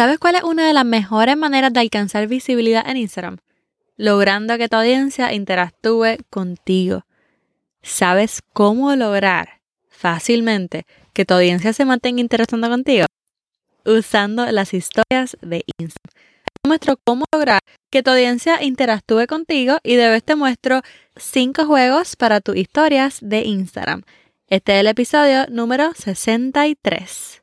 ¿Sabes cuál es una de las mejores maneras de alcanzar visibilidad en Instagram? Logrando que tu audiencia interactúe contigo. ¿Sabes cómo lograr fácilmente que tu audiencia se mantenga interactuando contigo? Usando las historias de Instagram. Te muestro cómo lograr que tu audiencia interactúe contigo y de vez te muestro 5 juegos para tus historias de Instagram. Este es el episodio número 63.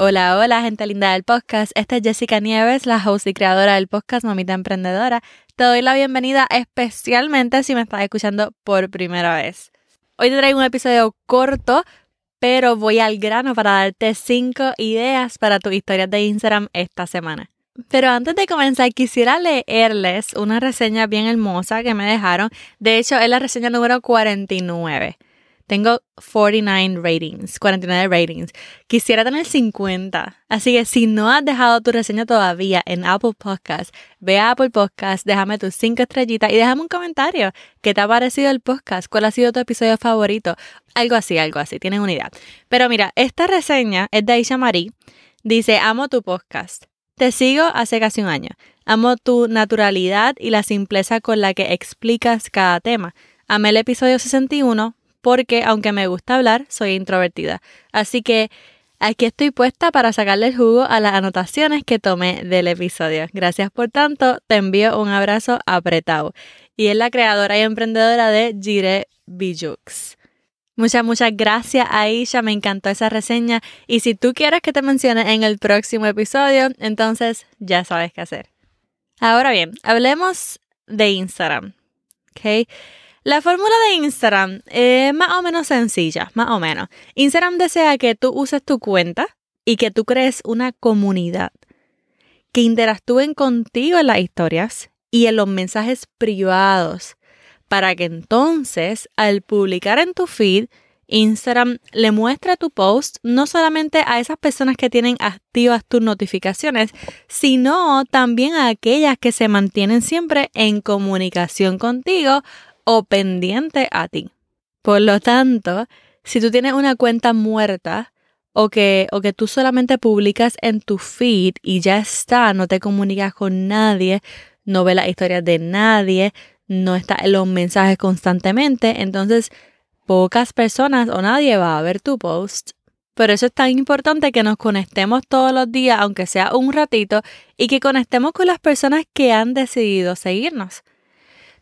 Hola, hola, gente linda del podcast. Esta es Jessica Nieves, la host y creadora del podcast Mamita Emprendedora. Te doy la bienvenida especialmente si me estás escuchando por primera vez. Hoy te traigo un episodio corto, pero voy al grano para darte 5 ideas para tus historias de Instagram esta semana. Pero antes de comenzar, quisiera leerles una reseña bien hermosa que me dejaron. De hecho, es la reseña número 49. Tengo 49 ratings, 49 ratings. Quisiera tener 50. Así que si no has dejado tu reseña todavía en Apple Podcast, ve a Apple Podcast, déjame tus 5 estrellitas y déjame un comentario. ¿Qué te ha parecido el podcast? ¿Cuál ha sido tu episodio favorito? Algo así, algo así. Tienen una idea. Pero mira, esta reseña es de Aisha Marie. Dice, amo tu podcast. Te sigo hace casi un año. Amo tu naturalidad y la simpleza con la que explicas cada tema. Amé el episodio 61 porque aunque me gusta hablar, soy introvertida. Así que aquí estoy puesta para sacarle el jugo a las anotaciones que tomé del episodio. Gracias por tanto, te envío un abrazo apretado. Y es la creadora y emprendedora de Jire Bijux. Muchas, muchas gracias Aisha, me encantó esa reseña y si tú quieres que te mencione en el próximo episodio, entonces ya sabes qué hacer. Ahora bien, hablemos de Instagram. ¿okay? La fórmula de Instagram es más o menos sencilla, más o menos. Instagram desea que tú uses tu cuenta y que tú crees una comunidad que interactúen contigo en las historias y en los mensajes privados para que entonces al publicar en tu feed Instagram le muestre tu post no solamente a esas personas que tienen activas tus notificaciones, sino también a aquellas que se mantienen siempre en comunicación contigo o pendiente a ti. Por lo tanto, si tú tienes una cuenta muerta o que, o que tú solamente publicas en tu feed y ya está, no te comunicas con nadie, no ves las historias de nadie, no está en los mensajes constantemente, entonces pocas personas o nadie va a ver tu post. Por eso es tan importante que nos conectemos todos los días, aunque sea un ratito, y que conectemos con las personas que han decidido seguirnos.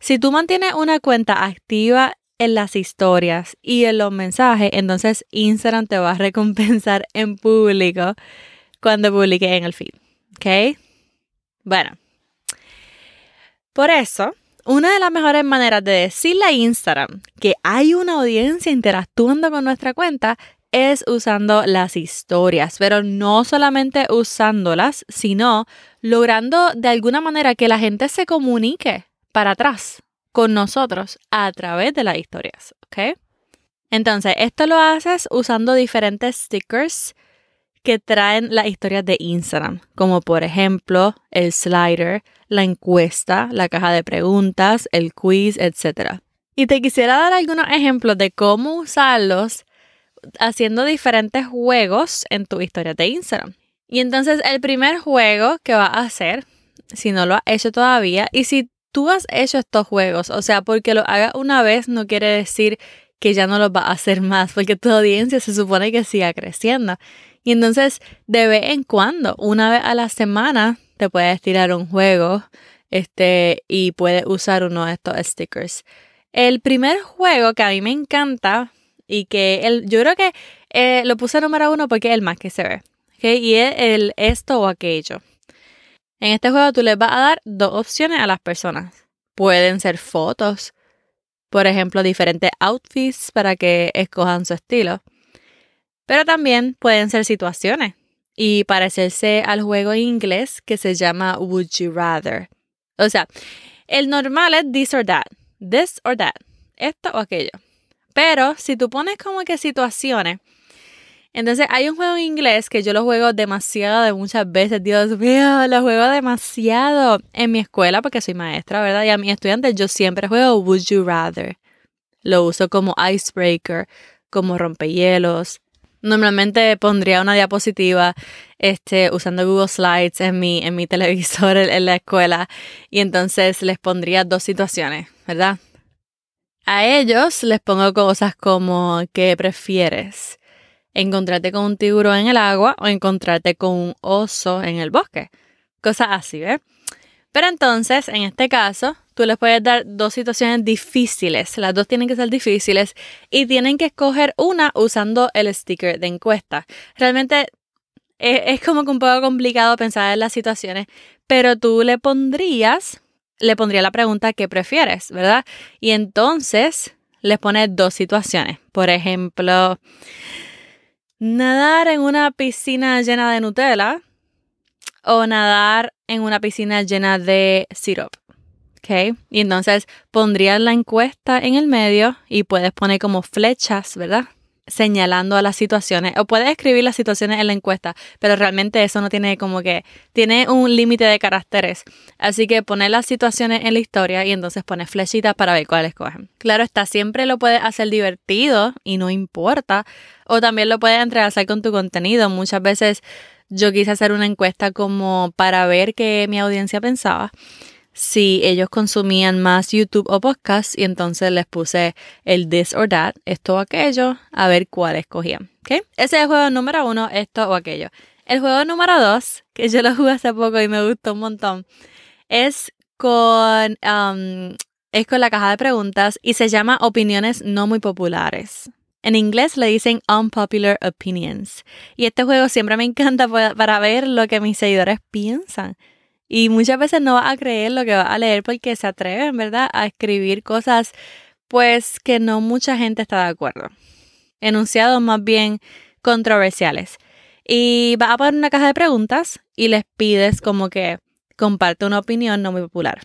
Si tú mantienes una cuenta activa en las historias y en los mensajes, entonces Instagram te va a recompensar en público cuando publiques en el feed. ¿Ok? Bueno. Por eso, una de las mejores maneras de decirle a Instagram que hay una audiencia interactuando con nuestra cuenta es usando las historias, pero no solamente usándolas, sino logrando de alguna manera que la gente se comunique para atrás con nosotros a través de las historias, ¿ok? Entonces, esto lo haces usando diferentes stickers que traen las historias de Instagram, como por ejemplo el slider, la encuesta, la caja de preguntas, el quiz, etc. Y te quisiera dar algunos ejemplos de cómo usarlos haciendo diferentes juegos en tu historia de Instagram. Y entonces el primer juego que vas a hacer, si no lo has hecho todavía, y si tú has hecho estos juegos, o sea, porque lo hagas una vez no quiere decir que ya no los va a hacer más, porque tu audiencia se supone que siga creciendo. Y entonces, de vez en cuando, una vez a la semana, te puedes tirar un juego este, y puedes usar uno de estos stickers. El primer juego que a mí me encanta y que el, yo creo que eh, lo puse número uno porque es el más que se ve. Y es el esto o aquello. En este juego tú les vas a dar dos opciones a las personas. Pueden ser fotos, por ejemplo, diferentes outfits para que escojan su estilo. Pero también pueden ser situaciones. y parecerse al juego en inglés que se llama Would You Rather. O sea, el normal es this or that, this or that, esto o aquello. Pero si tú pones como que situaciones, entonces hay un juego en inglés que yo lo juego demasiado de muchas veces, Dios mío, lo juego demasiado en mi escuela porque soy maestra, ¿verdad? Y a mis estudiantes yo siempre juego Would You Rather. Lo uso como icebreaker, como rompehielos. Normalmente pondría una diapositiva este, usando Google Slides en mi, en mi televisor en, la escuela y entonces les pondría dos situaciones, ¿verdad? A ellos les pongo cosas como ¿qué prefieres? ¿Encontrarte con un tiburón en el agua o encontrarte con un oso en el bosque? Cosas así, ¿ves? Pero entonces, en este caso, tú les puedes dar dos situaciones difíciles. Las dos tienen que ser difíciles y tienen que escoger una usando el sticker de encuesta. Realmente es, como que un poco complicado pensar en las situaciones, pero tú le pondrías, le pondría la pregunta ¿qué prefieres? ¿Verdad? Y entonces les pones dos situaciones. Por ejemplo, nadar en una piscina llena de Nutella o nadar en una piscina llena de syrup. ¿ok? Y entonces pondrías la encuesta en el medio y puedes poner como flechas, ¿verdad? Señalando a las situaciones o puedes escribir las situaciones en la encuesta, pero realmente eso no tiene como que tiene un límite de caracteres. Así que poner las situaciones en la historia y entonces pones flechitas para ver cuáles cogen. Claro está, siempre lo puedes hacer divertido y no importa, o también lo puedes entrelazar con tu contenido. Muchas veces yo quise hacer una encuesta como para ver qué mi audiencia pensaba si ellos consumían más YouTube o podcast y entonces les puse el this or that, esto o aquello, a ver cuál escogían. ¿okay? Ese es el juego número uno, esto o aquello. El juego número dos, que yo lo jugué hace poco y me gustó un montón, es con, um, es con la caja de preguntas y se llama opiniones no muy populares. En inglés le dicen unpopular opinions. Y este juego siempre me encanta para ver lo que mis seguidores piensan. Y muchas veces no vas a creer lo que vas a leer porque se atreven, ¿verdad?, a escribir cosas pues que no mucha gente está de acuerdo. Enunciados más bien controversiales. Y vas a poner una caja de preguntas y les pides como que comparte una opinión no muy popular.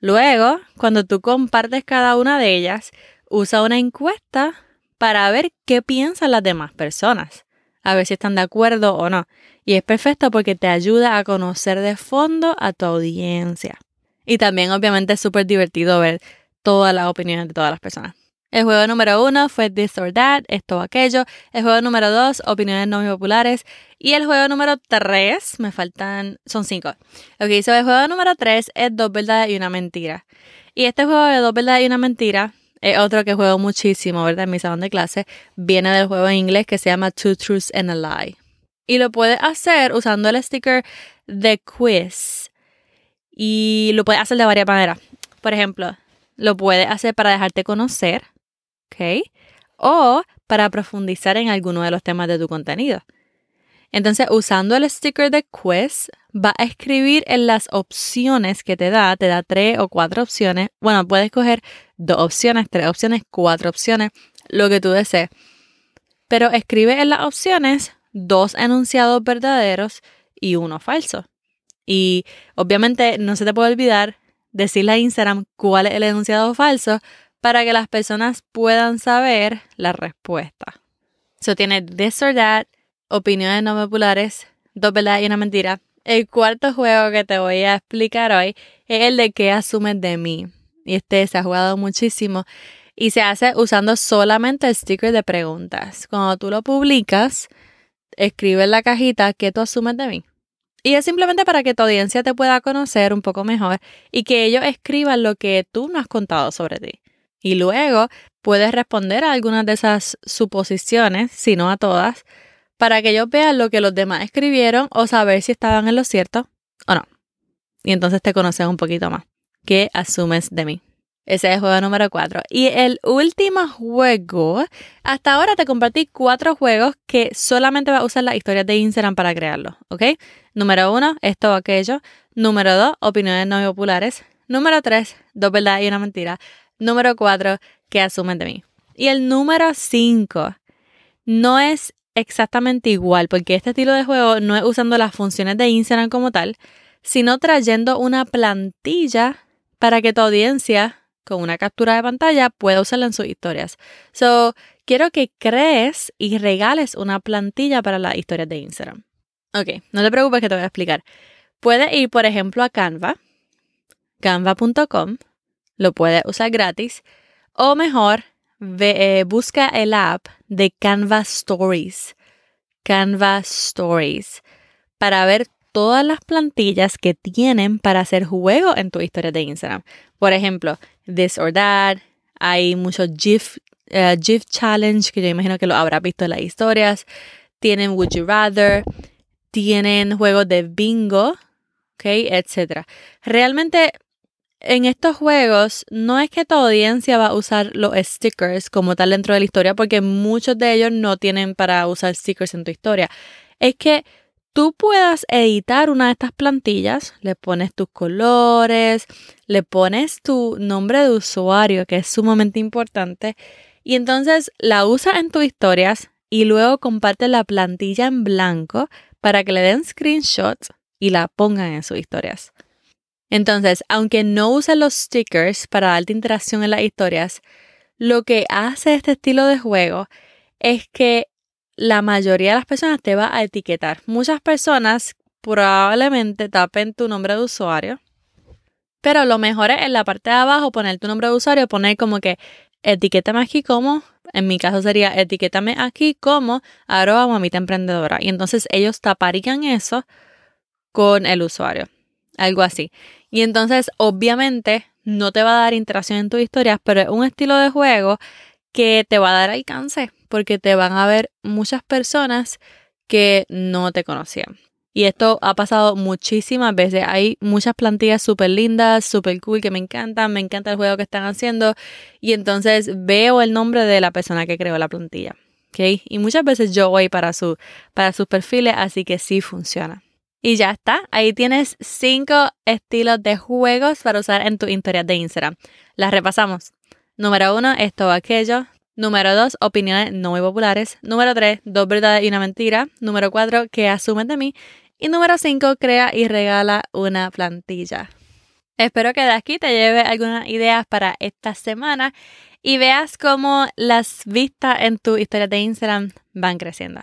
Luego, cuando tú compartes cada una de ellas, usa una encuesta para ver qué piensan las demás personas, a ver si están de acuerdo o no. Y es perfecto porque te ayuda a conocer de fondo a tu audiencia. Y también obviamente es súper divertido ver todas las opiniones de todas las personas. El juego número uno fue This or That, esto o aquello. El juego número dos, opiniones no muy populares. Y el juego número tres, me faltan, son cinco. Lo que hizo el juego número tres es dos verdades y una mentira. Y este juego de dos verdades y una mentira es otro que juego muchísimo, ¿verdad? En mi salón de clase. Viene del juego en inglés que se llama Two Truths and a Lie. Y lo puedes hacer usando el sticker de quiz. Y lo puedes hacer de varias maneras. Por ejemplo, lo puedes hacer para dejarte conocer, ¿ok? O para profundizar en alguno de los temas de tu contenido. Entonces, usando el sticker de quiz, va a escribir en las opciones que te da, te da tres o cuatro opciones. Bueno, puedes coger dos opciones, tres opciones, cuatro opciones, lo que tú desees. Pero escribe en las opciones dos enunciados verdaderos y uno falso. Y obviamente no se te puede olvidar decirle a Instagram cuál es el enunciado falso para que las personas puedan saber la respuesta. Eso tiene this or that, opiniones no populares, dos verdades y una mentira. El cuarto juego que te voy a explicar hoy es el de qué asumes de mí. Y este se ha jugado muchísimo y se hace usando solamente el sticker de preguntas. Cuando tú lo publicas, escribe en la cajita qué tú asumes de mí. Y es simplemente para que tu audiencia te pueda conocer un poco mejor y que ellos escriban lo que tú no has contado sobre ti. Y luego puedes responder a algunas de esas suposiciones, si no a todas, para que ellos vean lo que los demás escribieron o saber si estaban en lo cierto o no. Y entonces te conoces un poquito más. ¿Qué asumes de mí? Ese es el juego número 4. Y el último juego, hasta ahora te compartí cuatro juegos que solamente vas a usar las historias de Instagram para crearlos, ¿ok? Número uno, esto o aquello. Número dos, opiniones no populares. Número tres, dos verdades y una mentira. Número cuatro, ¿qué asumen de mí? Y el número cinco, no es exactamente igual, porque este estilo de juego no es usando las funciones de Instagram como tal, sino trayendo una plantilla para que tu audiencia con una captura de pantalla pueda usarla en sus historias. So, quiero que crees y regales una plantilla para las historias de Instagram. Ok, no te preocupes que te voy a explicar. Puedes ir, por ejemplo, a Canva, canva.com, lo puedes usar gratis, o mejor, eh, busca el app de Canva Stories, Canva Stories, para ver todas las plantillas que tienen para hacer juego en tu historia de Instagram. Por ejemplo, This or That, hay muchos GIF, uh, GIF Challenge que yo imagino que lo habrás visto en las historias. Tienen Would You Rather, tienen juegos de bingo, ok, etc. Realmente en estos juegos no es que tu audiencia va a usar los stickers como tal dentro de la historia, porque muchos de ellos no tienen para usar stickers en tu historia. Es que tú puedas editar una de estas plantillas, le pones tus colores, le pones tu nombre de usuario, que es sumamente importante, y entonces la usas en tus historias y luego compartes la plantilla en blanco para que le den screenshots y la pongan en sus historias. Entonces, aunque no uses los stickers para darte interacción en las historias, lo que hace este estilo de juego es que la mayoría de las personas te va a etiquetar. Muchas personas probablemente tapen tu nombre de usuario, pero lo mejor es en la parte de abajo poner tu nombre de usuario, poner como que etiquétame aquí como, en mi caso sería etiquétame aquí como arroba mamita emprendedora. Y entonces ellos taparían eso con el usuario, algo así. Y entonces obviamente no te va a dar interacción en tus historias, pero es un estilo de juego que te va a dar alcance porque te van a ver muchas personas que no te conocían. Y esto ha pasado muchísimas veces. Hay muchas plantillas súper lindas, súper cool que me encantan. Me encanta el juego que están haciendo. Y entonces veo el nombre de la persona que creó la plantilla. Y muchas veces yo voy para, su, para sus perfiles, así que sí funciona. Y ya está. Ahí tienes cinco estilos de juegos para usar en tu historia de Instagram. Las repasamos. Número uno, esto o aquello. Número dos, opiniones no muy populares. Número tres, dos verdades y una mentira. Número cuatro, que asumen de mí. Y número cinco, crea y regala una plantilla. Espero que de aquí te lleve algunas ideas para esta semana y veas cómo las vistas en tu historia de Instagram van creciendo.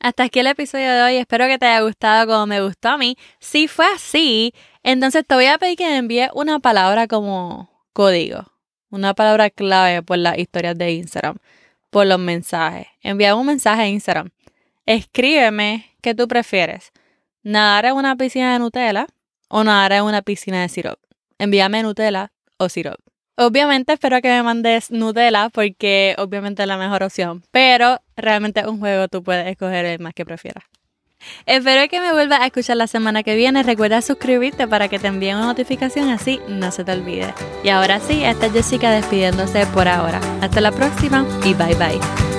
Hasta aquí el episodio de hoy. Espero que te haya gustado como me gustó a mí. Si fue así, entonces te voy a pedir que me envíes una palabra como código una palabra clave por las historias de Instagram, por los mensajes. Envía un mensaje a Instagram. Escríbeme qué tú prefieres. Nadar en una piscina de Nutella o nadar en una piscina de sirope. Envíame Nutella o sirope. Obviamente espero que me mandes Nutella porque obviamente es la mejor opción, pero realmente es un juego tú puedes escoger el más que prefieras. Espero que me vuelvas a escuchar la semana que viene. Recuerda suscribirte para que te envíen una notificación así no se te olvide. Y ahora sí, esta es Jessica despidiéndose por ahora. Hasta la próxima y bye bye.